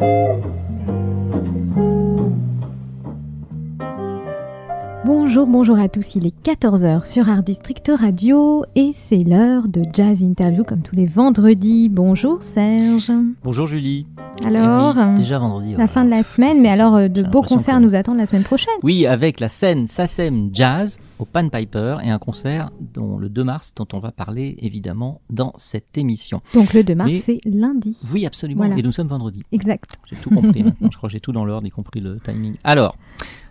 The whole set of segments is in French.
Thank you. Bonjour, bonjour à tous, il est 14h sur Art District Radio et c'est l'heure de Jazz Interview comme tous les vendredis. Bonjour Serge. Bonjour Julie. Alors, oui, déjà vendredi. la voilà. fin de la semaine, mais alors euh, de beaux concerts que- nous attendent la semaine prochaine. Oui, avec la scène SACEM Jazz au Pan Piper et un concert dont le 2 mars dont on va parler évidemment dans cette émission. Donc le 2 mars, Mais- c'est lundi. Oui, absolument. Voilà. Et nous sommes vendredi. Exact. J'ai tout compris maintenant. Je crois que j'ai tout dans l'ordre, y compris le timing. Alors,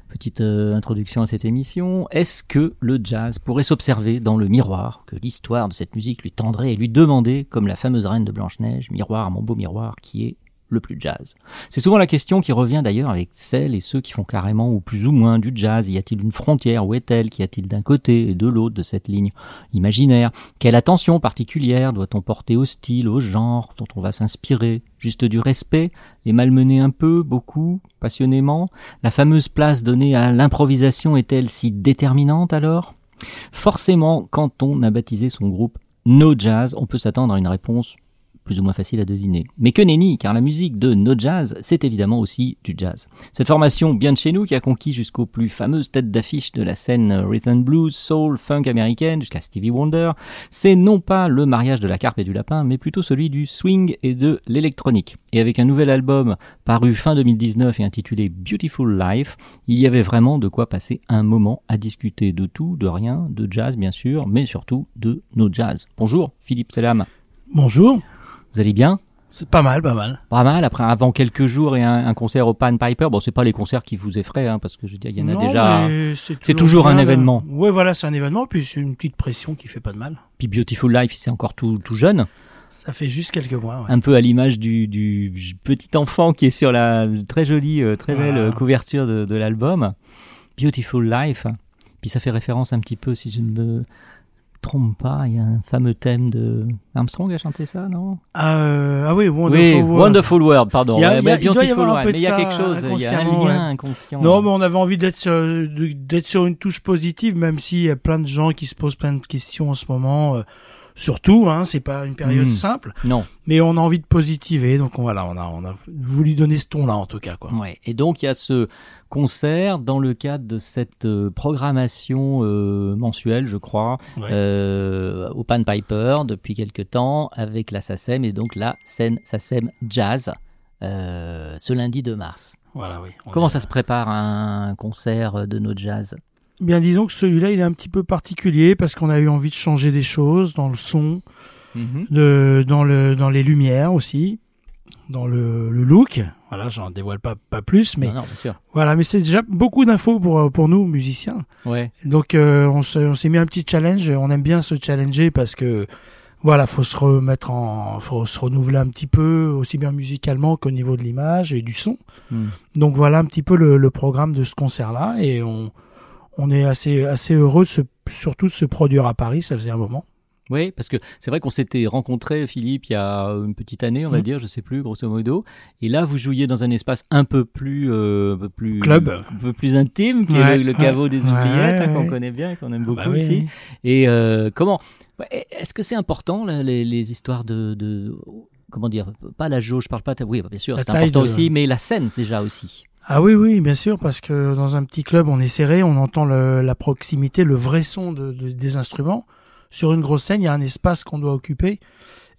petite euh, introduction à cette émission. Est-ce que le jazz pourrait s'observer dans le miroir? Que l'histoire de cette musique lui tendrait et lui demander, comme la fameuse reine de Blanche-Neige, miroir, mon beau miroir, qui est le plus jazz. C'est souvent la question qui revient d'ailleurs avec celles et ceux qui font carrément ou plus ou moins du jazz. Y a-t-il une frontière Où est-elle? Qu'y a-t-il d'un côté et de l'autre de cette ligne imaginaire? Quelle attention particulière doit-on porter au style, au genre dont on va s'inspirer? Juste du respect? Les malmener un peu, beaucoup, passionnément? La fameuse place donnée à l'improvisation est-elle si déterminante alors? Forcément, quand on a baptisé son groupe No Jazz, on peut s'attendre à une réponse plus ou moins facile à deviner. Mais que nenni, car la musique de No Jazz, c'est évidemment aussi du jazz. Cette formation bien de chez nous, qui a conquis jusqu'aux plus fameuses têtes d'affiche de la scène rhythm blues, soul, funk américaine, jusqu'à Stevie Wonder, c'est non pas le mariage de la carpe et du lapin, mais plutôt celui du swing et de l'électronique. Et avec un nouvel album paru fin 2019 et intitulé Beautiful Life, il y avait vraiment de quoi passer un moment à discuter de tout, de rien, de jazz bien sûr, mais surtout de no jazz. Bonjour, Philippe Selam. Bonjour. Vous allez bien C'est pas mal, pas mal. Pas mal, après avant quelques jours et un, un concert au Pan Piper. Bon, c'est pas les concerts qui vous effraient, hein, parce que je veux dire, il y en a Non, déjà. c'est toujours un événement. euh, Ouais, voilà, c'est un événement, puis c'est une petite pression qui fait pas de mal. Puis Beautiful Life, c'est encore tout, tout jeune. Ça fait juste quelques mois. ouais. un peu à l'image du, du petit enfant qui est sur la très jolie, euh, très belle Voilà. euh, couverture de, de l'album. Beautiful Life. Puis ça fait référence un petit peu, si je ne me trompe pas, il y a un fameux thème de Armstrong a chanté ça, non? Ah, euh, ah oui, Wonderful Oui, World. Wonderful World, pardon. Il y a- Ouais, il y a- il doit y avoir un peu Mais il y a quelque chose, il y a un lien ouais. inconscient. Non, mais on avait envie d'être sur, d'être sur une touche positive, même s'il y a plein de gens qui se posent plein de questions en ce moment. euh, surtout, hein, c'est pas une période Mm. simple, Non. mais on a envie de positiver, donc on, voilà, on a, on a voulu donner ce ton-là en tout cas, quoi. Ouais. Et donc il y a ce concert dans le cadre de cette euh, programmation euh, mensuelle, je crois, Ouais. euh, au Pan Piper depuis quelque temps avec la SACEM et donc la scène SACEM Jazz euh, ce lundi 2 mars. Voilà, oui. On Comment est- ça se prépare un concert de nos jazz? Bien, disons que celui-là, il est un petit peu particulier parce qu'on a eu envie de changer des choses dans le son, de, dans, le, dans les lumières aussi, dans le, le look. Voilà, j'en dévoile pas, pas plus, mais Non, non, bien sûr. voilà, mais c'est déjà beaucoup d'infos pour, pour nous, musiciens. Ouais. Donc, euh, on s'est mis un petit challenge. On aime bien se challenger parce que, voilà, faut se remettre en, faut se renouveler un petit peu, aussi bien musicalement qu'au niveau de l'image et du son. Hmm. Donc voilà un petit peu le, le programme de ce concert-là et on, on est assez, assez heureux de se, surtout de se produire à Paris. Ça faisait un moment. Oui, parce que c'est vrai qu'on s'était rencontrés, Philippe, il y a une petite année, on va Mhm. dire, je sais plus, grosso modo. Et là, vous jouiez dans un espace un peu plus, euh, un peu plus Club. un peu plus intime, qui Ouais, est le, le caveau ouais, des ouais, oubliettes, hein, qu'on connaît bien, et qu'on aime Ah beaucoup bah oui, aussi. oui. Et euh, comment Est-ce que c'est important là, les, les histoires de, de comment dire Pas la jauge, je parle pas. Oui, bah, bien sûr, c'est important de- aussi, mais la scène déjà aussi. Ah oui, oui, bien sûr, parce que dans un petit club, on est serré, on entend la proximité, le vrai son de, de- des instruments. Sur une grosse scène, il y a un espace qu'on doit occuper.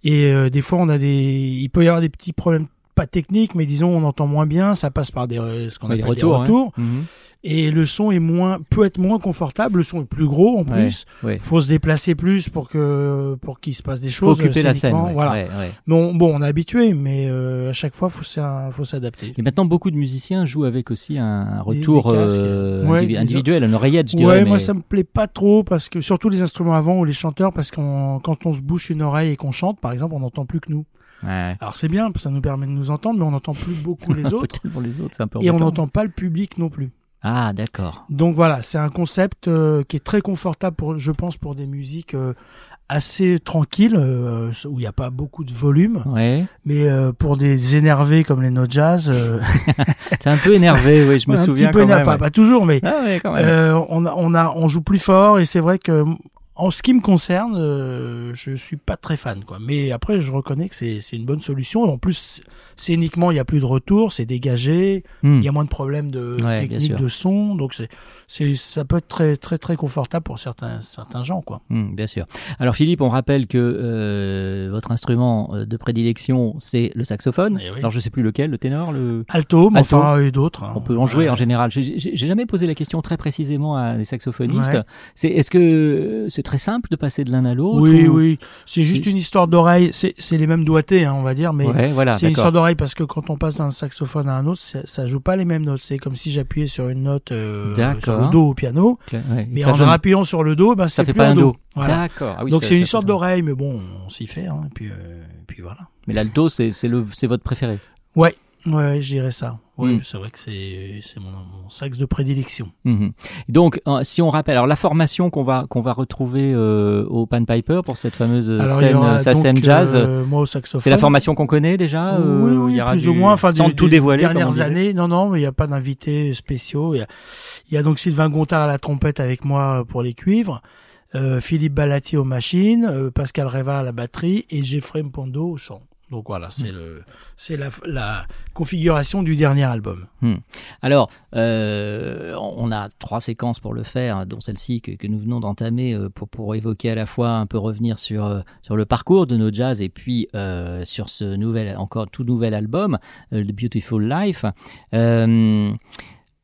Et euh, des fois, on a des, il peut y avoir des petits problèmes pas technique, mais disons on entend moins bien, ça passe par des euh, ce qu'on Ouais, appelle des retours, des retours, ouais. Mhm. et le son est moins peut être moins confortable, le son est plus gros en plus. ouais. Faut se déplacer plus pour que pour qu'il se passe des Faut choses. occuper la scène. ouais, Voilà. ouais, ouais. Bon, bon, on est habitué, mais euh, à chaque fois, faut faut s'adapter. Et maintenant, beaucoup de musiciens jouent avec aussi un, un retour des euh, individu- individuel, une oreillette, je Ouais, dirais. moi mais- ça me plaît pas trop parce que surtout les instruments avant ou les chanteurs parce qu'on quand on se bouche une oreille et qu'on chante par exemple on n'entend plus que nous. Ouais. Alors c'est bien, ça nous permet de nous entendre, mais on n'entend plus beaucoup les autres pour les autres, c'est un peu et on embêtant. n'entend pas le public non plus. Ah, d'accord. Donc voilà, c'est un concept euh, qui est très confortable pour, je pense, pour des musiques euh, assez tranquilles euh, où il n'y a pas beaucoup de volume, Ouais. mais euh, pour des énervés comme les no jazz, euh, T'es un peu énervé, oui, je me un souviens petit peu quand même. pas, ouais. pas toujours, mais Ah ouais, quand même. Euh, on, a, on, a, on joue plus fort et c'est vrai que en ce qui me concerne, euh, je suis pas très fan. Quoi. Mais après, je reconnais que c'est une bonne solution. En plus, scéniquement, il y a plus de retour, c'est dégagé, Hmm. il y a moins de problèmes de Ouais, technique de son, donc c'est c'est ça peut être très très très confortable pour certains certains gens. Quoi. Hmm, bien sûr. Alors Philippe, on rappelle que euh, votre instrument euh, de prédilection, c'est le saxophone. Eh oui. Alors je sais plus lequel, le ténor, le... Alto, mais Alto. enfin et d'autres. hein. On peut en jouer Ouais. en général. J'ai jamais posé la question très précisément à des saxophonistes. Ouais. C'est est-ce que c'est très simple de passer de l'un à l'autre Oui, ou- oui, c'est juste une histoire d'oreille. C'est les mêmes doigtés, hein, on va dire, mais Ouais, voilà, C'est une histoire d'oreille parce que quand on passe d'un saxophone à un autre, ça, ça joue pas les mêmes notes. C'est comme si j'appuyais sur une note euh, D'accord. Le do au piano, ouais, mais en appuyant sur le do, ben ça fait plus pas un do. do. Voilà. D'accord. Ah oui, Donc c'est une ça. d'oreille, mais bon, on s'y fait. Hein, et puis, euh, et puis voilà. Mais l'alto, c'est c'est le c'est votre préféré? Ouais, ouais, je dirais ça. Ouais, Mm. c'est vrai que c'est c'est mon, mon sax de prédilection. Mhm. Donc, euh, si on rappelle, alors la formation qu'on va qu'on va retrouver euh, au Pan Piper pour cette fameuse Alors, scène aura euh, donc, Jazz, euh, moi au saxophone. c'est la formation qu'on connaît déjà. euh, oui, oui, il y aura plus du- ou moins. Enfin, sans des, tout des dévoiler. dernières années, non, non, mais il n'y a pas d'invités spéciaux. Il y a, il y a donc Sylvain Gontard à la trompette avec moi pour les cuivres, euh, Philippe Balati aux machines, euh, Pascal Reva à la batterie et Jeffrey Mpondo au chant. Donc voilà, Hmm. c'est le, c'est la, la configuration du dernier album. Alors, euh, on a trois séquences pour le faire, hein, dont celle-ci que, que nous venons d'entamer euh, pour, pour évoquer à la fois un peu revenir sur, euh, sur le parcours de nos jazz et puis euh, sur ce nouvel, encore tout nouvel album, The Beautiful Life. Euh,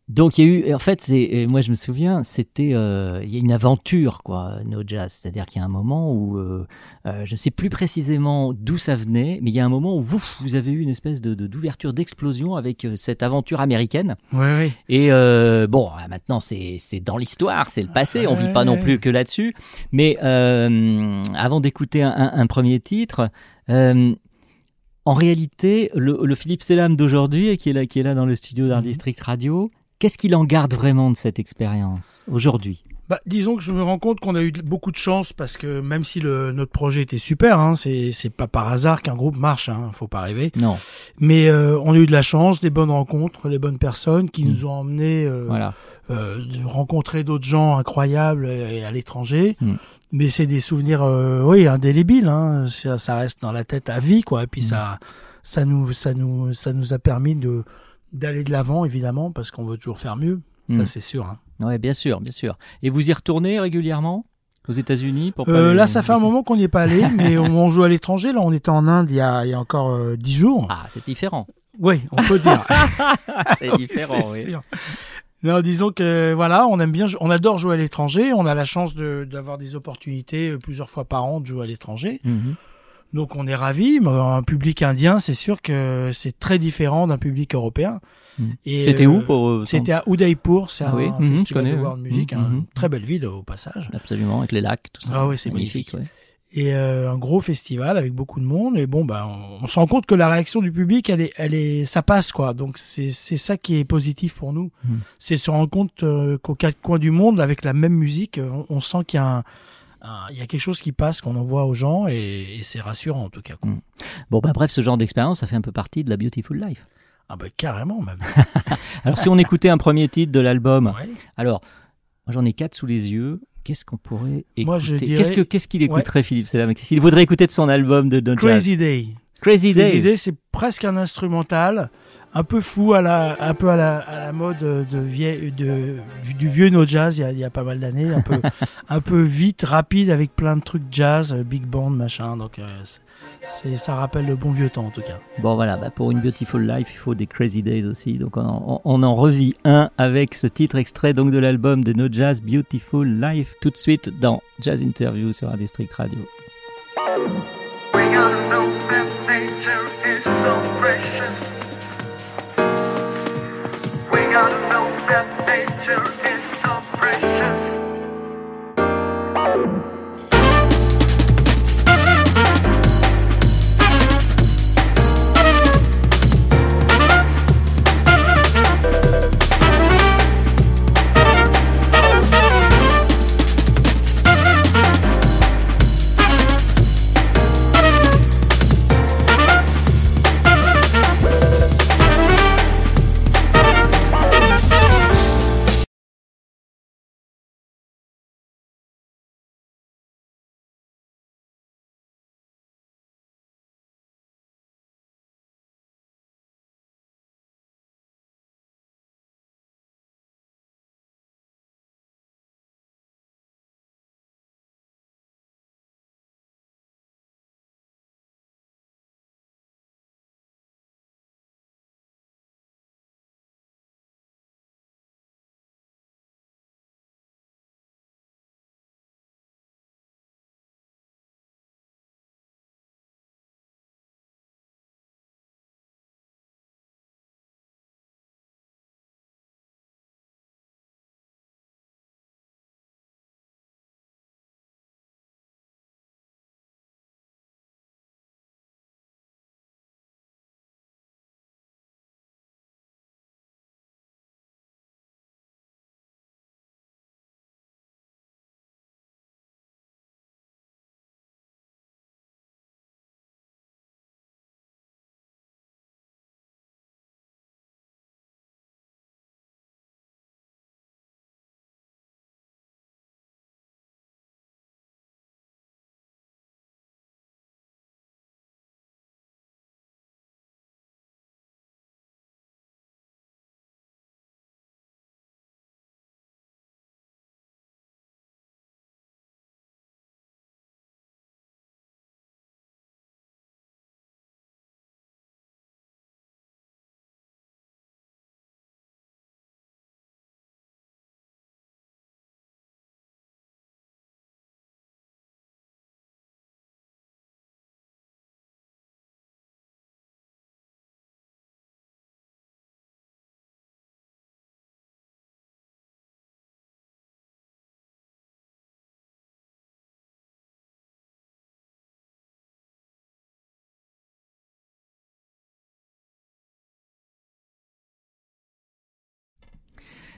donc il y a eu, en fait, c'est, moi je me souviens, c'était, euh, il y a une aventure quoi, No Jazz, c'est-à-dire qu'il y a un moment où, euh, euh, je sais plus précisément d'où ça venait, mais il y a un moment où vous, vous avez eu une espèce de, de- d'ouverture, d'explosion avec euh, cette aventure américaine. Oui, oui. Et euh, bon, ah, maintenant c'est c'est dans l'histoire, c'est le passé, on vit pas non plus que là-dessus. Mais euh, avant d'écouter un, un- un premier titre, euh, en réalité, le, le Philippe Selam d'aujourd'hui, qui est là, qui est là dans le studio d'Art District Radio, qu'est-ce qu'il en garde vraiment de cette expérience aujourd'hui? Bah, disons que je me rends compte qu'on a eu beaucoup de chance parce que même si le, notre projet était super, hein, c'est, c'est pas par hasard qu'un groupe marche, hein, faut pas rêver. Non, Mais euh, on a eu de la chance, des bonnes rencontres, les bonnes personnes qui nous ont emmenés euh, voilà. euh, rencontrer d'autres gens incroyables euh, à l'étranger. Mm. Mais c'est des souvenirs, euh, oui, indélébiles. Hein. Ça, ça reste dans la tête à vie, quoi. Et puis Mm. ça, ça nous, ça nous, ça nous a permis de d'aller de l'avant, évidemment, parce qu'on veut toujours faire mieux. Ça, c'est sûr. Hein. Ouais, bien sûr, bien sûr. Et vous y retournez régulièrement aux États-Unis pour Euh, les- là, ça fait un moment qu'on n'y est pas allé, mais on, on joue à l'étranger. Là, on était en Inde il y a, il y a encore euh, dix jours. Ah, c'est différent. Oui, on peut dire. c'est Oui, différent, oui. sûr. Non, disons que voilà, on aime bien, on adore jouer à l'étranger. On a la chance de- d'avoir des opportunités euh, plusieurs fois par an de jouer à l'étranger. Mhm. Donc on est ravis. Mais un public indien, c'est sûr que c'est très différent d'un public européen. Mhm. Et, C'était euh, où pour euh, C'était à Udaipur, c'est Ah un oui, mhm, je festival connais, de world music, Mhm, hein, mhm. très belle ville au passage. Absolument, avec les lacs, tout ça. Ah oui, c'est magnifique. ouais. et euh, un gros festival avec beaucoup de monde et bon ben on, on se rend compte que la réaction du public elle est elle est ça passe quoi donc c'est c'est ça qui est positif pour nous Mm. c'est se rendre compte euh, qu'aux quatre coins du monde avec la même musique euh, on, on sent qu'il y a un, un- il y a quelque chose qui passe qu'on envoie aux gens et, et c'est rassurant en tout cas. Mm. Bon, bah bref, ce genre d'expérience, ça fait un peu partie de la Beautiful Life. ah ben carrément même Alors, si on écoutait un premier titre de l'album, Ouais. alors, moi j'en ai quatre sous les yeux. Qu'est-ce qu'on pourrait écouter Moi, je dirais- Qu'est-ce que qu'est-ce qu'il écouterait, Philippe? Selam qu'il voudrait écouter de son album de Don Jazz Crazy Day Crazy Day. Crazy Day c'est presque un instrumental un peu fou, à la, un peu à la, à la mode de vieille, de, du, du vieux no jazz il y a, il y a pas mal d'années, un peu, un peu vite, rapide, avec plein de trucs jazz, euh, big band, machin. Donc euh, c'est, ça rappelle le bon vieux temps en tout cas. Bon voilà, bah, pour une Beautiful Life, il faut des Crazy Days aussi. Donc on en, on en revit un avec ce titre extrait donc de l'album de No Jazz Beautiful Life tout de suite dans Jazz Interview sur un District Radio.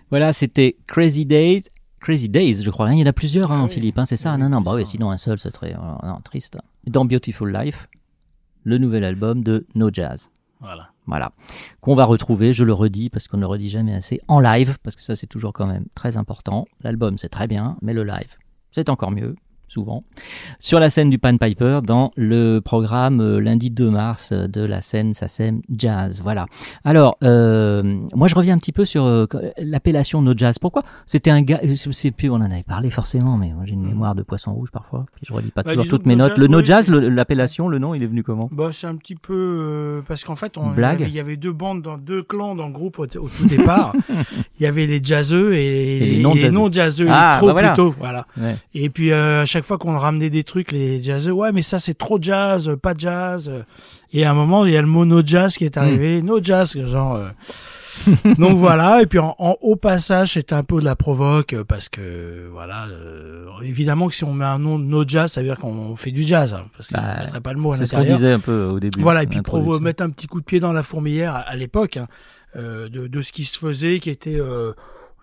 Voilà, c'était Crazy Days. Crazy Days, je crois. Il y en a plusieurs, hein, Philippe, hein, c'est ça? Non, non, bah oui, sinon un seul, c'est très euh, non, triste. Dans Beautiful Life, le nouvel album de No Jazz. Voilà. Voilà. Qu'on va retrouver, je le redis, parce qu'on ne le redit jamais assez, en live, parce que ça c'est toujours quand même très important. L'album c'est très bien, mais le live, c'est encore mieux souvent, sur la scène du Pan Piper dans le programme euh, lundi 2 mars euh, de la scène SACEM Jazz. Voilà. Alors, euh, moi je reviens un petit peu sur euh, l'appellation No Jazz. Pourquoi? C'était un gars, je sais plus, on en avait parlé forcément, mais j'ai une mémoire de poisson rouge parfois, puis je relis pas Bah, toujours toutes mes No notes. Jazz, Le No Jazz, le- l'appellation, le nom, il est venu comment? Bah, c'est un petit peu euh, parce qu'en fait, on, il, y Blague avait, il y avait deux bandes, dans, deux clans dans le groupe au, au tout départ. il y avait les jazzeux et, Et les non-jazzeux. Ah, trop bah voilà. plutôt, voilà. Ouais. Et puis euh, à chaque fois qu'on ramenait des trucs, les jazzeux, ouais, mais ça c'est trop jazz, pas jazz. Et à un moment, il y a le mot no jazz qui est Hmm. arrivé, no jazz, genre. euh. Donc voilà, et puis en, en haut passage, c'était un peu de la provoque parce que voilà, euh, évidemment que si on met un nom de no jazz, ça veut dire qu'on fait du jazz, hein, parce qu'on Bah, ne pas le mot à C'est ce qu'on disait un peu au début. Voilà, et puis pour l'introduction. mettre un petit coup de pied dans la fourmilière à, à l'époque, hein, euh, de, de ce qui se faisait, qui était,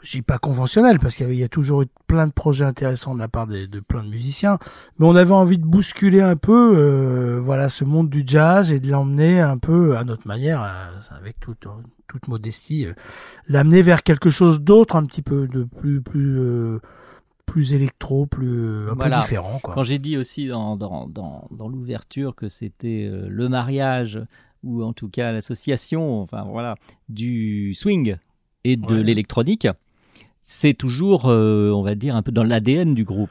je dis pas conventionnel, parce qu'il y a toujours eu plein de projets intéressants de la part de plein de musiciens, mais on avait envie de bousculer un peu, euh, voilà, ce monde du jazz et de l'emmener un peu à notre manière, avec toute, toute modestie, euh, l'amener vers quelque chose d'autre, un petit peu de plus, plus, euh, plus électro, plus un Voilà. peu différent, quoi. Quand j'ai dit aussi dans, dans, dans, dans l'ouverture que c'était le mariage ou en tout cas l'association, enfin voilà, du swing et de Ouais. l'électronique, c'est toujours, euh, on va dire, un peu dans l'ADN du groupe.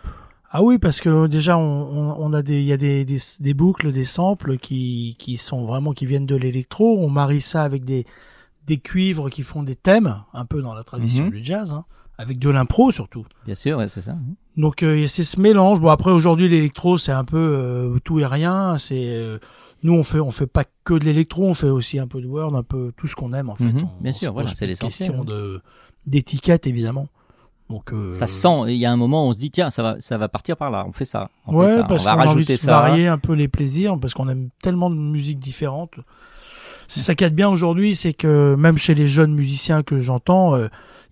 Ah oui, parce que déjà on, on, a des, il y a des, des, des boucles, des samples qui, qui sont vraiment qui viennent de l'électro. On marie ça avec des, des cuivres qui font des thèmes, un peu dans la tradition Mhm. du jazz, hein, avec de l'impro surtout. Bien sûr, ouais, c'est ça. Donc euh, c'est ce mélange. Bon après aujourd'hui l'électro c'est un peu euh, tout et rien. C'est euh, nous on fait on fait pas que de l'électro, on fait aussi un peu de word, un peu tout ce qu'on aime en fait. Mhm, On- bien on sûr, voilà, c'est l'essentiel, question de d'étiquette évidemment. Donc euh, Ça sent. Il y a un moment, où on se dit tiens, ça va, ça va partir par là. On fait ça. On fait ouais, ça. parce qu'on a envie rajouter de ça. varier un peu les plaisirs, parce qu'on aime tellement de musiques différentes. Ça qui est bien aujourd'hui, c'est que même chez les jeunes musiciens que j'entends,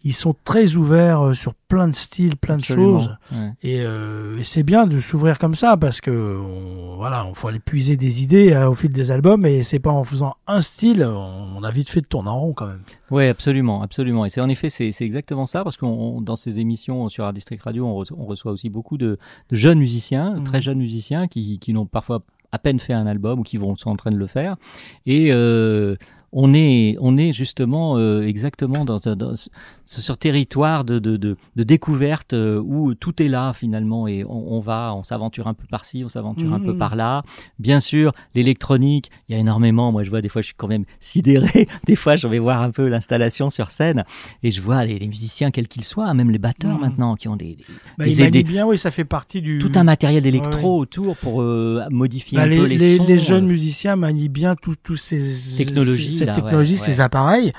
ils sont très ouverts euh, sur plein de styles, plein Absolument, de choses. ouais. Et, euh, et c'est bien de s'ouvrir comme ça parce que on, voilà, on faut aller puiser des idées euh, au fil des albums et c'est pas en faisant un style, on, on a vite fait de tourner en rond quand même. Oui, absolument, absolument. Et c'est en effet, c'est exactement ça, parce qu'on dans ces émissions sur Art District Radio, on, reçoit, on reçoit aussi beaucoup de, de jeunes musiciens, Mhm. très jeunes musiciens, qui, qui n'ont parfois à peine fait un album ou qui vont sont en train de le faire. Et euh, on est, on est justement euh, exactement dans, dans ce sur territoire de, de, de, de découverte euh, où tout est là finalement et on, on va, on s'aventure un peu par-ci, on s'aventure un peu Mhm. par là. Bien sûr, l'électronique, il y a énormément. Moi, je vois des fois, je suis quand même sidéré. Des fois, je vais voir un peu l'installation sur scène et je vois les, les musiciens, quels qu'ils soient, même les batteurs Mhm. maintenant, qui ont des, des- Bah, des aides- bien, oui, ça fait partie du tout un matériel d'électro Ouais, autour pour euh, modifier Bah, un les, peu les, les, sons. les jeunes euh. musiciens manient bien tous ces Technologies, ces là, technologies, ouais, ces ouais. appareils.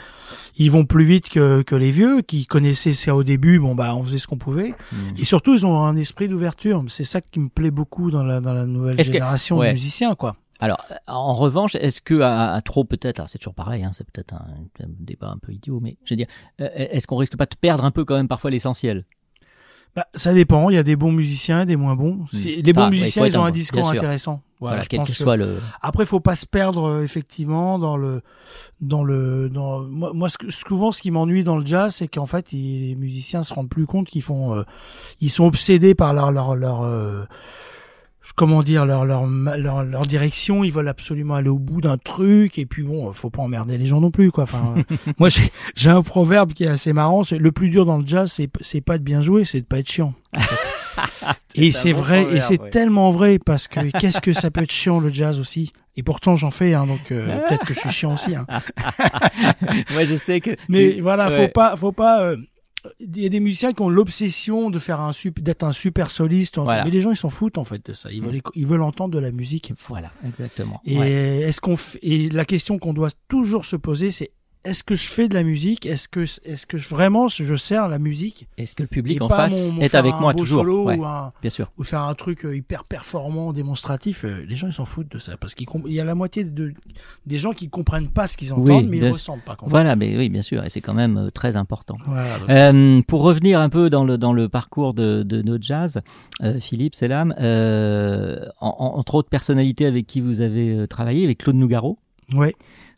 Ils vont plus vite que, que les vieux qui connaissaient ça au début. Bon bah on faisait ce qu'on pouvait. Mhm. Et surtout ils ont un esprit d'ouverture. C'est ça qui me plaît beaucoup dans la dans la nouvelle que- génération ouais. de musiciens quoi. Alors, en revanche, est-ce que à, à trop peut-être, alors c'est toujours pareil, hein, c'est peut-être un, un débat un peu idiot, mais je veux dire, euh, est-ce qu'on risque pas de perdre un peu quand même parfois l'essentiel? Bah, ça dépend. Il y a des bons musiciens et des moins bons. C'est- Les bons musiciens ils ont un discours intéressant. Voilà, je quel pense que soit le. Après, faut pas se perdre euh, effectivement dans le dans le dans moi, moi ce que- souvent ce qui m'ennuie dans le jazz c'est qu'en fait ils- les musiciens se rendent plus compte qu'ils font euh, ils sont obsédés par leur leur leur euh, comment dire leur, leur leur leur direction ils veulent absolument aller au bout d'un truc et puis bon faut pas emmerder les gens non plus quoi enfin moi j'ai j'ai un proverbe qui est assez marrant c'est le plus dur dans le jazz c'est c'est pas de bien jouer c'est de pas être chiant en fait. et c'est bon vrai et c'est ouais. tellement vrai parce que qu'est-ce que ça peut être chiant le jazz aussi? Et pourtant j'en fais hein, donc euh, peut-être que je suis chiant aussi hein. Moi, je sais que. mais tu- voilà ouais. faut pas faut pas euh, il y a des musiciens qui ont l'obsession de faire un d'être un super soliste Voilà. Mm. mais les gens ils s'en foutent en fait de ça ils veulent éc- ils veulent entendre de la musique Voilà, exactement. et Ouais. est-ce qu'on f- et la question qu'on doit toujours se poser c'est est-ce que je fais de la musique? Est-ce que est-ce que vraiment je sers la musique? Est-ce que le public en face mon- mon est avec moi toujours? solo Ouais, ou, un- Bien sûr. ou faire un truc euh, hyper performant, démonstratif euh, Les gens ils s'en foutent de ça parce qu'il y a la moitié de des gens qui comprennent pas ce qu'ils entendent, Oui, mais ils ressentent pas. Voilà, mais oui, bien sûr, et c'est quand même euh, très important. Voilà, Euh, pour revenir un peu dans le dans le parcours de, de nos jazz, euh, Philippe Selam, euh, en- en- entre autres personnalités avec qui vous avez travaillé, avec Claude Nougaro. Ouais.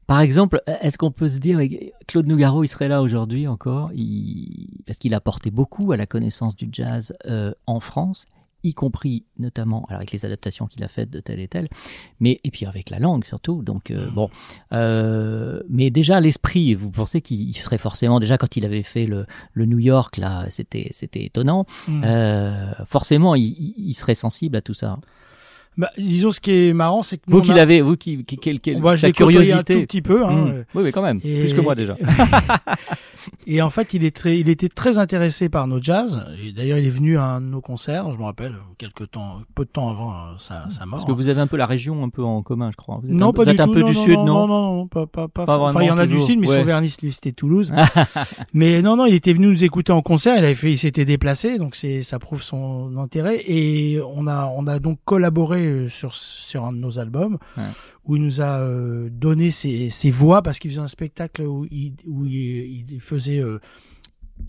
Par exemple, est-ce qu'on peut se dire, Claude Nougaro, il serait là aujourd'hui encore, il- parce qu'il a apporté beaucoup à la connaissance du jazz euh, en France, y compris notamment alors avec les adaptations qu'il a faites de tel et tel, mais et puis avec la langue surtout. Donc euh, bon, euh, mais déjà l'esprit, vous pensez qu'il serait forcément déjà quand il avait fait le, le New York là, c'était c'était étonnant. Mm. Euh, forcément, il- il serait sensible à tout ça. Bah, disons ce qui est marrant, c'est que nous, Vous qui a- l'avez, vous qui, qui, quel- quel- Moi, je sa l'ai côtoyé curiosité. un tout petit peu. Hein, Mm. euh, Oui, mais quand même, et- plus que moi déjà. et en fait, il est très, il était très intéressé par nos jazz. Et d'ailleurs, il est venu à un de nos concerts, je me rappelle, quelques temps, peu de temps avant euh, sa, sa mort. Parce que vous avez un peu la région un peu en commun, je crois. Vous êtes non, un, pas vous du êtes un tout. peu non, du non, sud, non, non, non, non, pas, pas, pas, Pas Enfin, il y en a du sud, mais Ouais. son vernis, lui, c'était Toulouse. mais non, non, il était venu nous écouter en concert. Il avait fait, il s'était déplacé, donc c'est, ça prouve son intérêt. Et on a, on a donc collaboré euh, sur sur un de nos albums Ouais. où il nous a euh, donné ses, ses voix parce qu'il faisait un spectacle où il, où il, il faisait. euh,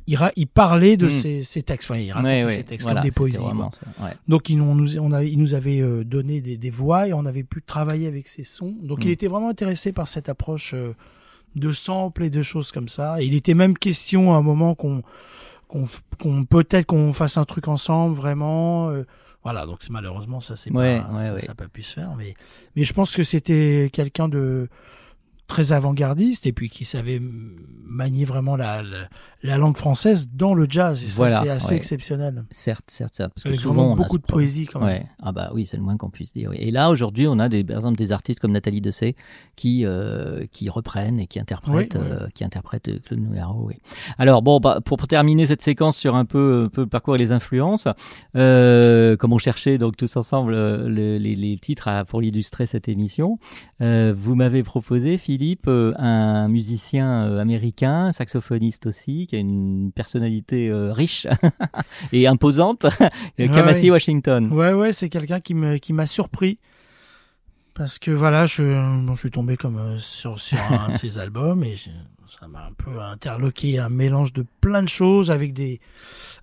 il, ra- il parlait de Mm. ses, ses textes, enfin, il racontait Ouais, ses textes voilà, comme des poésies. vraiment ouais. Donc il nous, on nous, on a, il nous avait donné des, des voix et on avait pu travailler avec ses sons. Donc il Mm. était vraiment intéressé par cette approche euh, de sample et de choses comme ça. Et il était même question à un moment qu'on peut-être qu'on fasse un truc ensemble vraiment. euh, voilà, donc malheureusement ça c'est Ouais, pas ouais, ça, ouais. ça pas pu se faire. Mais mais je pense que c'était quelqu'un de très avant-gardiste et puis qui savait manier vraiment la, la, la langue française dans le jazz. Et ça, Voilà, c'est assez ouais. exceptionnel. Certes, certes, certes. Parce que Avec souvent, on a beaucoup de poésie, quand même. Ouais. Ah bah oui, c'est le moins qu'on puisse dire. oui. Et là, aujourd'hui, on a des, par exemple des artistes comme Nathalie Dessay qui euh, qui reprennent et qui interprètent, Oui, euh, qui interprètent euh, Claude Nougaro. Oui. Alors bon, bah, pour terminer cette séquence sur un peu, un peu le parcours et les influences, euh, comme on cherchait donc tous ensemble le- les, les titres à- pour illustrer cette émission, vous m'avez proposé, Philippe, euh, un musicien euh, américain, saxophoniste aussi, qui a une personnalité euh, riche et imposante, Kamasi ouais. Washington. Ouais, ouais, c'est quelqu'un qui me qui m'a surpris parce que voilà, je bon, je suis tombé comme sur sur un de ses albums et je- ça m'a un peu interloqué, un mélange de plein de choses avec des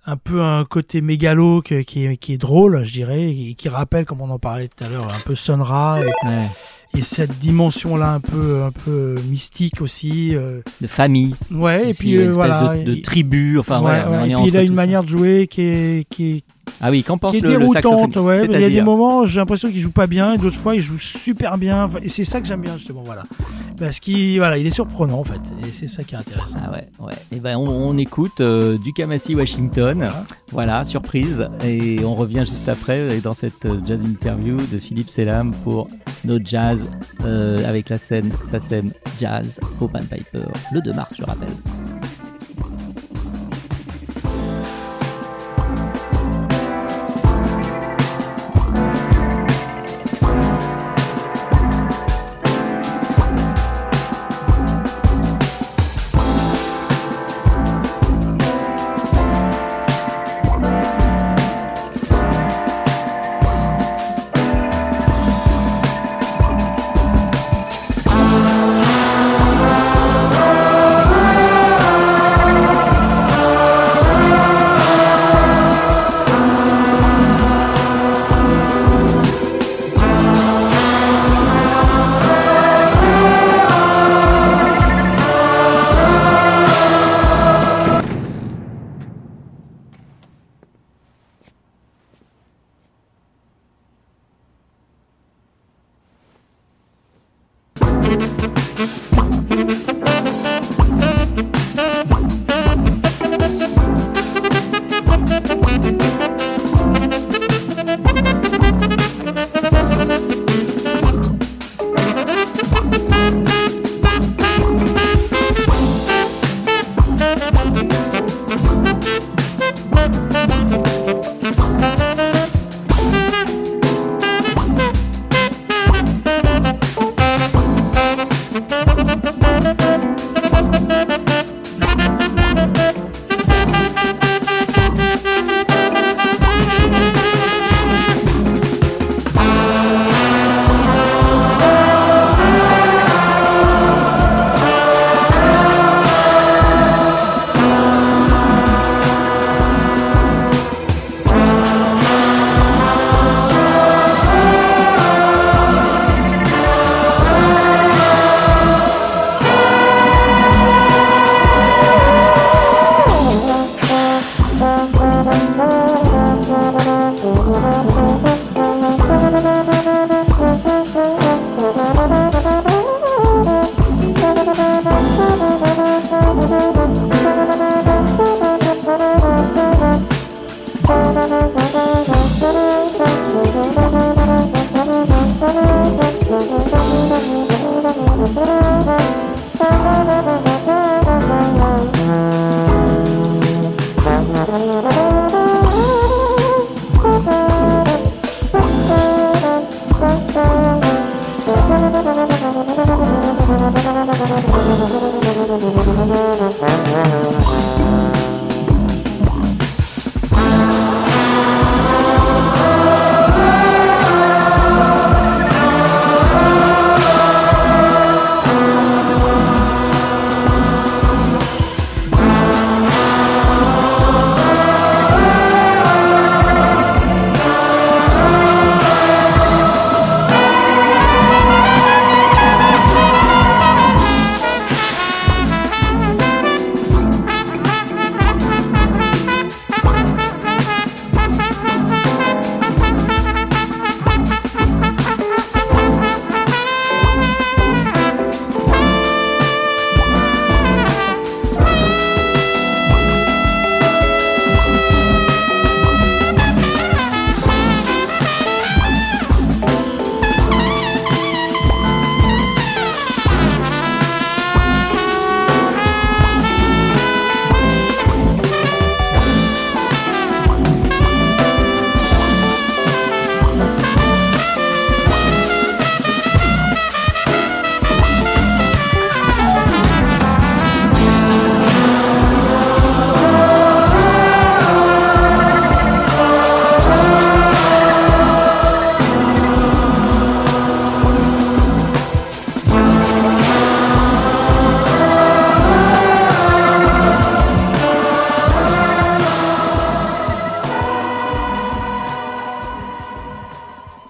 un peu un côté mégalo qui est qui est drôle, je dirais, et qui rappelle comme on en parlait tout à l'heure un peu Sun Ra et, Ouais. Et cette dimension là un peu un peu mystique aussi. euh, de famille. Ouais, et puis une euh, espèce voilà. de, tribu. Enfin, ouais, et puis il a une ça. manière de jouer qui est qui est Ah oui, qu'en pense qui est le, saxophone ouais. Il y a des moments, j'ai l'impression qu'il joue pas bien, et d'autres fois, il joue super bien. Et c'est ça que j'aime bien, justement, voilà. Parce qu'il, voilà, il est surprenant, en fait. Et c'est ça qui est intéressant. Ah ouais, ouais. Et ben on, on écoute euh, du Kamasi Washington. Voilà. surprise. Et on revient juste après et dans cette euh, jazz interview de Philippe Selam pour nos jazz euh, avec la scène SACEM Jazz au Pan Piper le 2 mars, je rappelle.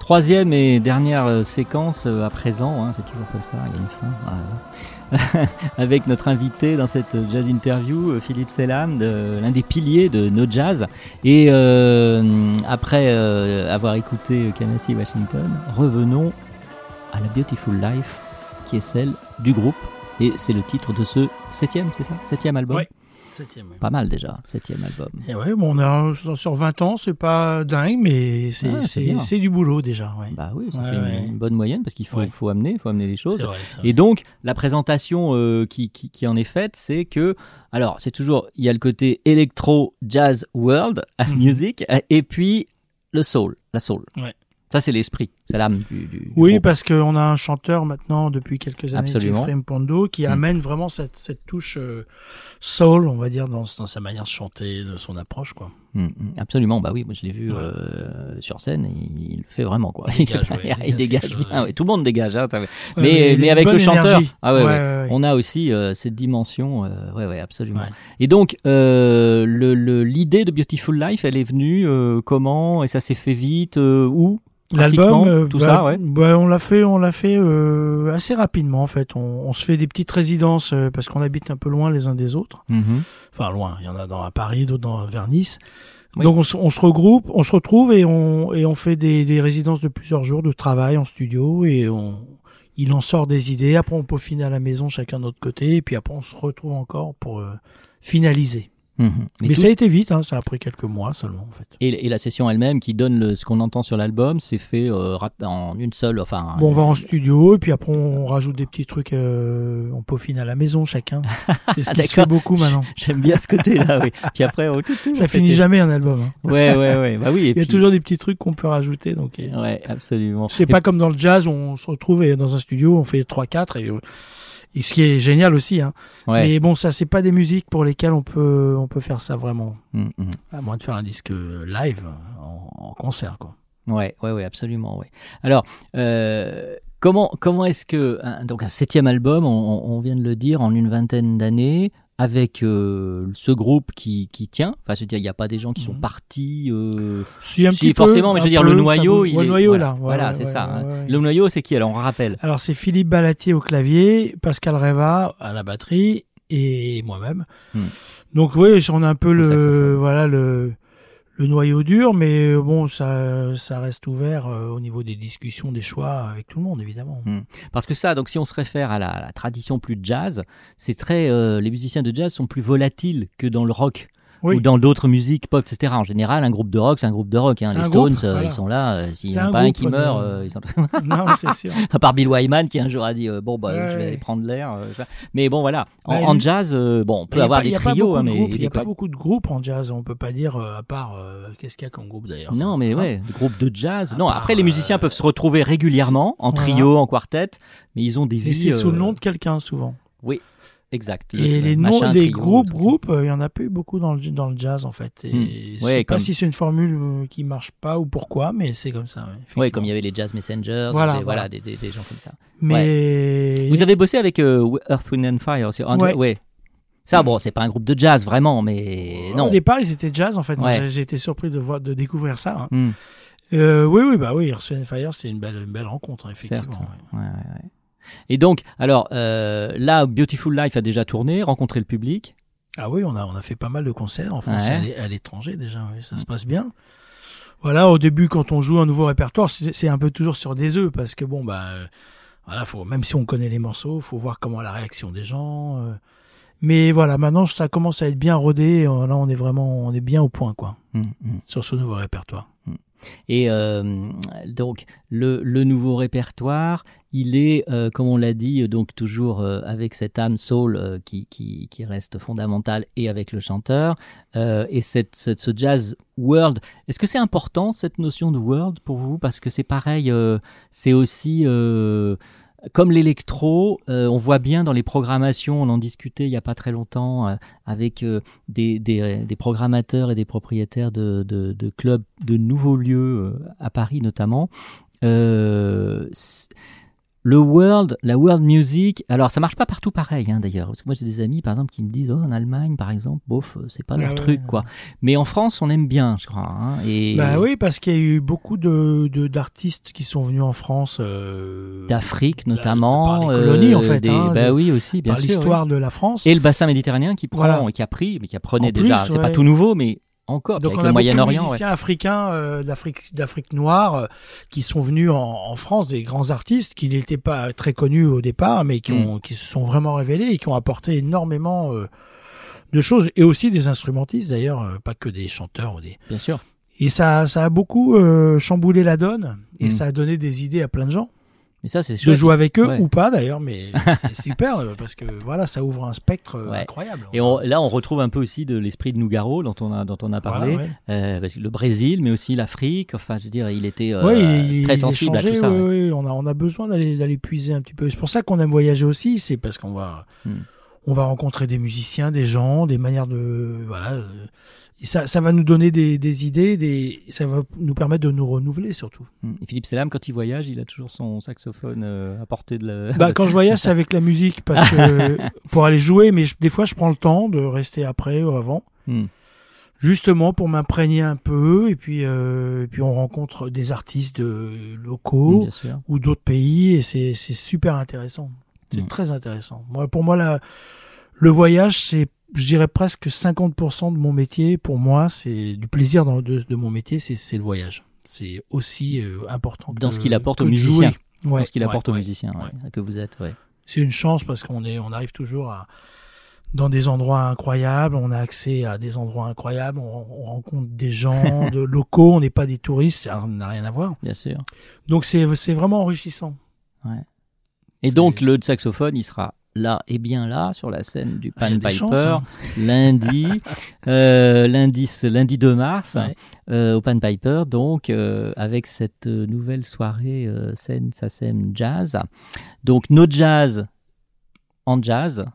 Troisième et dernière euh, séquence euh, à présent, hein, c'est toujours comme ça, il y a une fin. Avec notre invité dans cette jazz interview, euh, Philippe Selam, l'un des piliers de No Jazz. Et euh, après avoir écouté Kamasi Washington, revenons à la Beautiful Life, qui est celle du groupe. Et c'est le titre de ce septième, c'est ça? Septième album? Septième. Pas mal déjà, septième album. Et ouais, bon, on a sur 20 ans, c'est pas dingue, mais c'est Ah, du boulot déjà. Ouais. Bah oui, ça Ouais, fait une- ouais. une bonne moyenne parce qu'il faut, amener, faut amener les choses. Vrai. Et donc, la présentation euh, qui, qui, qui en est faite, c'est que, alors, c'est toujours, il y a le côté électro, jazz, world, Mhm. music, et puis le soul, la soul. Ouais. Ça, c'est l'esprit, c'est l'âme du, Oui, groupe. parce qu'on a un chanteur maintenant depuis quelques années, Absolument. Jeffrey Mpondo, qui Mm. amène vraiment cette, cette touche euh, soul, on va dire, dans, dans sa manière de chanter, de son approche, quoi. Mm, mm, absolument, bah oui, moi je l'ai vu Ouais. euh, sur scène, il, il le fait vraiment quoi. Il dégage, ouais, il, il dégage dégage quelque chose, bien, ouais. tout le monde dégage. Hein, mais, avec le chanteur, ah on a aussi euh, cette dimension, ouais, ouais, absolument. Et donc le- le- l'idée de Beautiful Life, elle est venue comment? Et ça s'est fait vite où? L'album, euh, tout bah, ça, ouais. bah, on l'a fait, on l'a fait euh, assez rapidement en fait. On, on se fait des petites résidences euh, parce qu'on habite un peu loin les uns des autres. Mhm. Enfin loin, il y en a dans à Paris, d'autres dans vers Nice. Oui. Donc on, se- on se regroupe, on se retrouve et on et on fait des, des résidences de plusieurs jours de travail en studio et on il en sort des idées. Après on peaufine à la maison chacun de notre côté et puis après on se retrouve encore pour euh, finaliser. Mhm. Mais, Mais tout- ça a été vite, hein, ça a pris quelques mois seulement en fait. et, et la session elle-même qui donne le- ce qu'on entend sur l'album, c'est fait euh, rap- en une seule, enfin. Bon, on va en studio et puis après on rajoute des petits trucs, euh, on peaufine à la maison chacun. C'est ce Ah, qui se fait beaucoup maintenant. J'aime bien ce côté-là, oui. Puis après, tout, tout, Ça on finit jamais un album. hein. Ouais, ouais, ouais. Bah oui. Et Il y a puis- toujours des petits trucs qu'on peut rajouter. Donc, euh, Ouais, absolument. c'est pas comme dans le jazz, où on se retrouve et dans un studio, on fait 3-4 et, euh, et ce qui est génial aussi. Hein. Ouais. Mais bon, ça c'est pas des musiques pour lesquelles on peut on peut faire ça vraiment. Mm, mm. À moins de faire un disque live en, en concert quoi. Ouais, ouais, ouais, absolument, ouais. Alors, euh, comment, comment est-ce que un- donc un septième album, on, on vient de le dire, en une vingtaine d'années, avec euh, ce groupe qui, qui tient. Enfin, je veux dire, il n'y a pas des gens qui sont Mhm. partis. Euh... Si, un petit peu, forcément, mais je veux dire, peu, le noyau, il ouais, est le noyau, voilà, là. Ouais, voilà, ouais, c'est ça. hein. Le noyau, c'est qui Alors, on rappelle. Alors c'est Philippe Balatier au clavier, Pascal Reva à la batterie et moi-même. Hmm. Donc oui, on a un peu le voilà le le noyau dur, mais euh, bon ça ça reste ouvert euh, au niveau des discussions, des choix avec tout le monde évidemment. Hmm. Parce que ça, donc si on se réfère à la, tradition plus jazz, c'est très, euh, les musiciens de jazz sont plus volatiles que dans le rock. Oui. Ou dans d'autres musiques pop, etc. En général, un groupe de rock, c'est un groupe de rock. Hein. Les Stones, groupe, euh, voilà. ils sont là. euh, S'il n'y en a pas un groupe, qui meurt, euh, euh, ils sont... non, c'est sûr. à part Bill Wyman qui un jour a dit euh, bon bah Ouais, je vais aller prendre l'air. mais bon voilà, en, Bah, en jazz, bon on peut avoir pas- des trios, hein, de mais il il y a pas beaucoup de groupes en jazz, on peut pas dire à part qu'est-ce qu'il y a comme groupe d'ailleurs? Non mais Hein? ouais, des groupes de jazz. À non part, après les musiciens peuvent se retrouver régulièrement en trio, en quartet, mais ils ont des Mais vies. c'est sous le nom de quelqu'un souvent. Oui, exact. Le- Et le les noms, les groupes, euh, il y en a pas eu beaucoup dans le dans le jazz en fait. Et Hmm. je Ouais, sais pas comme- si c'est une formule euh, qui marche pas ou pourquoi, mais c'est comme ça. Ouais, comme il y avait les Jazz Messengers, Voilà, des, voilà, des, des- des gens comme ça. Mais Vous avez bossé avec euh, Earth, Wind and Fire aussi ouais. Ça, bon, c'est pas un groupe de jazz vraiment, mais non. Au départ, ils étaient jazz en fait. J'ai- été surpris de voir, de découvrir ça. hein. Hmm. Euh, oui, oui, bah oui, Earth and Fire, c'est une belle, une belle rencontre, hein, effectivement. Certes. Et donc, alors euh, là, Beautiful Life a déjà tourné, rencontré le public. Ah oui, on a, on a fait pas mal de concerts en France Ouais. et à l'é- à l'étranger déjà. oui, ça se passe bien. Voilà, au début, quand on joue un nouveau répertoire, c'est un peu toujours sur des œufs parce que bon, bah, euh, voilà, faut, même si on connaît les morceaux, faut voir comment la réaction des gens. euh. mais voilà, maintenant, ça commence à être bien rodé. et, Là, on est vraiment, on est bien au point, quoi, Hmm, hmm. sur ce nouveau répertoire. Et euh, donc, le, le nouveau répertoire, il est, euh, comme on l'a dit, donc toujours euh, avec cette âme soul euh, qui, reste fondamentale et avec le chanteur. Euh, et cette, ce jazz world, est-ce que c'est important cette notion de world pour vous? Parce que c'est pareil, euh, c'est aussi. euh, comme l'électro, euh, on voit bien dans les programmations, on en discutait il n'y a pas très longtemps euh, avec euh, des, des, des programmateurs et des propriétaires de, de, clubs, de nouveaux lieux euh, à Paris notamment. Euh, le world, la world music, alors ça marche pas partout pareil hein, d'ailleurs. Parce que moi j'ai des amis par exemple qui me disent oh en Allemagne par exemple, bof, euh, c'est pas leur Ah ouais, truc ouais. quoi. Mais en France on aime bien, je crois. hein, et Bah oui, parce qu'il y a eu beaucoup de d'artistes qui sont venus en France. euh, d'Afrique par notamment, les colonies, en fait, des- hein, bah oui aussi, bien par sûr. l'histoire oui. de la France. Et le bassin méditerranéen qui prend Voilà. et qui a pris, mais qui apprenait En déjà. C'est pas tout nouveau, mais encore. Donc avec on le a Moyen-Orient. ouais. musiciens africains euh, d'Afrique d'Afrique noire euh, qui sont venus en, en France, des grands artistes qui n'étaient pas très connus au départ, mais qui Mm. ont qui se sont vraiment révélés et qui ont apporté énormément euh, de choses et aussi des instrumentistes d'ailleurs, euh, pas que des chanteurs ou des Bien sûr. et ça ça a beaucoup euh, chamboulé la donne et Mm. ça a donné des idées à plein de gens Mais ça c'est de jouer avec eux Ouais. ou pas d'ailleurs, mais c'est super euh, parce que voilà, ça ouvre un spectre euh, Ouais. incroyable. Et on- là, on retrouve un peu aussi de l'esprit de Nougaro dont on a dont on a parlé, Voilà, ouais. Euh, le Brésil, mais aussi l'Afrique. Enfin, je veux dire, il était euh, il- très il sensible à tout ça. On a, on a besoin d'aller, d'aller puiser un petit peu. C'est pour ça qu'on aime voyager aussi. C'est parce qu'on va, Hmm. On va rencontrer des musiciens, des gens, des manières de, voilà. et ça, ça va nous donner des, des idées, des, ça va nous permettre de nous renouveler surtout. Mm. Et Philippe Selam, quand il voyage, il a toujours son saxophone euh, à portée de la. Bah, quand je voyage, c'est avec la musique parce que pour aller jouer, mais je- des fois, je prends le temps de rester après ou avant. Mm. Justement pour m'imprégner un peu et puis euh, et puis on rencontre des artistes euh, locaux ou d'autres pays et c'est c'est super intéressant. C'est Mm. très intéressant. Moi pour moi la, le voyage c'est je dirais presque 50% de mon métier pour moi c'est du plaisir dans, de, de mon métier c'est le voyage. C'est aussi euh, important que Dans ce qu'il apporte aux musiciens. Ouais, Dans ce qu'il ouais, apporte aux musiciens, que vous êtes. C'est une chance parce qu'on est on arrive toujours à dans des endroits incroyables, on a accès à des endroits incroyables, on, on rencontre des gens de locaux, on n'est pas des touristes, ça n'a rien à voir. Bien sûr. Donc c'est c'est vraiment enrichissant. Ouais. Et donc le saxophone, il sera là et bien là sur la scène du Ah, Pan Piper chances, hein. lundi, euh, lundi, lundi 2 mars Ouais. euh, au Pan Piper, donc euh, avec cette nouvelle soirée scène SACEM Jazz. Donc no jazz en jazz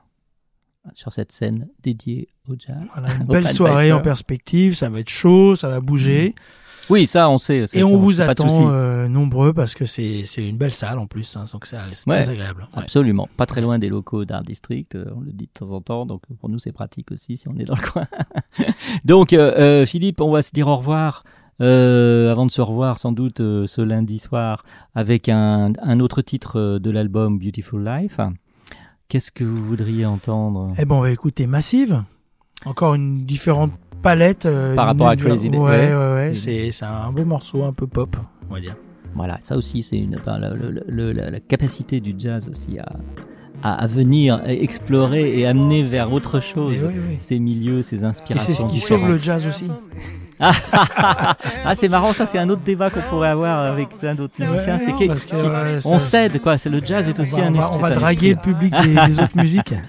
sur cette scène dédiée au jazz. Voilà, une belle soirée Piper. en perspective, ça va être chaud, ça va bouger. Oui, ça on sait. Et on vous attend euh, nombreux parce que c'est une belle salle en plus, hein, donc c'est Ouais, très agréable. Ouais. Absolument, pas très loin des locaux d'Art District, euh, on le dit de temps en temps, donc pour nous c'est pratique aussi si on est dans le coin. donc euh, euh, Philippe, on va se dire au revoir. euh, avant de se revoir sans doute euh, ce lundi soir avec un, un autre titre euh, de l'album Beautiful Life. Qu'est-ce que vous voudriez entendre? Eh ben on va écouter Massive, encore une différente palette euh, Par rapport à Crazy Day. Ouais, Ouais. ouais, c'est c'est un beau morceau, un peu pop, on va dire. Voilà, ça aussi c'est une enfin, le- le- le- la, la capacité du jazz aussi à, à, à venir explorer et amener vers autre chose oui, oui. ces milieux, ces Et inspirations. c'est ce qui sauve le jazz aussi. ah, c'est marrant, ça, c'est un autre débat qu'on pourrait avoir avec plein d'autres musiciens. C'est non, que- parce que, qui- ouais, on ça- cède, quoi. C'est le jazz est On aussi va, un on va- esprit. on va draguer le public des, des autres musiques.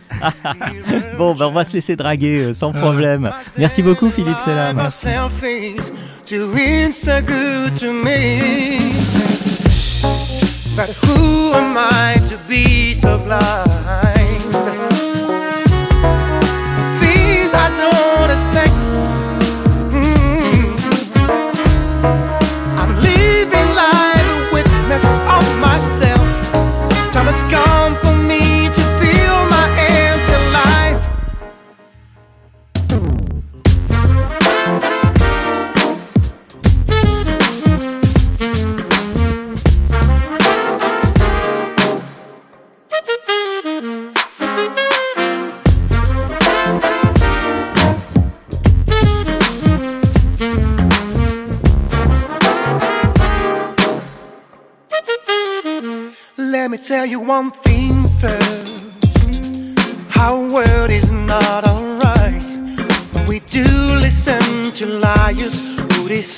Bon, ben, on va se laisser draguer euh, sans problème. Merci beaucoup, Philippe Selam. But who am I to be so blind?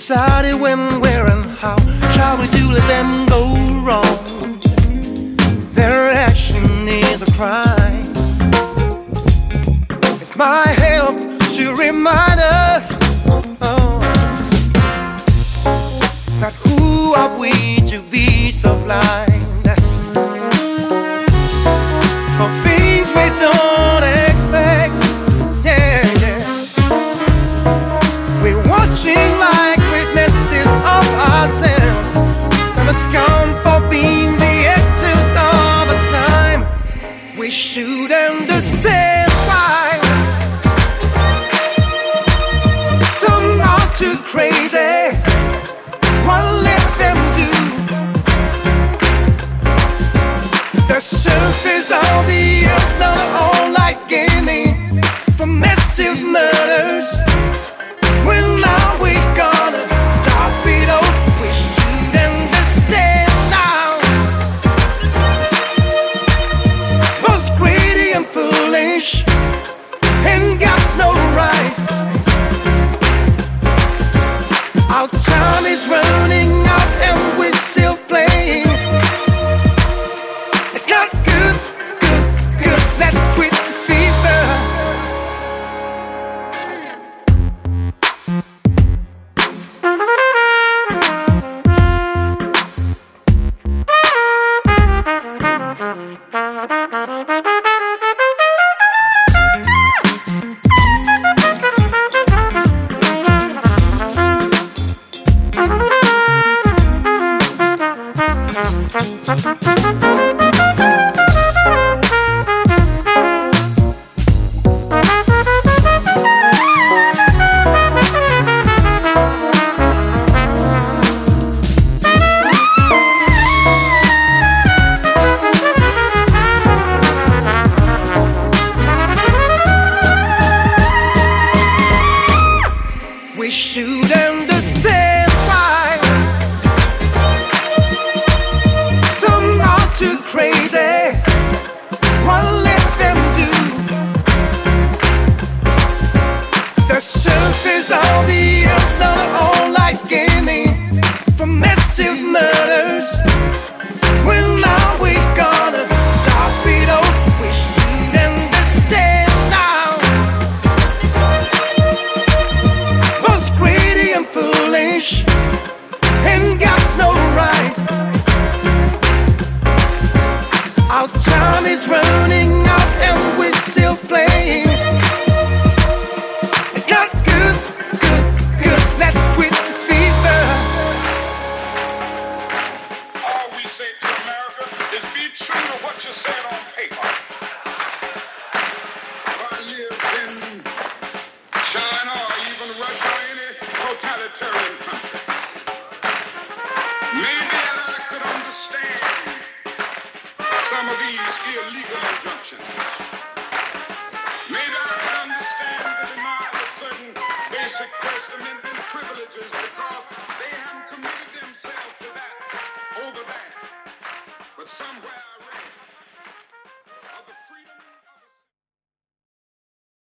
Decided when, where, and how. Shall we do let them go wrong? Their action is a crime. It's my help to remind us. Oh, but who are we to be so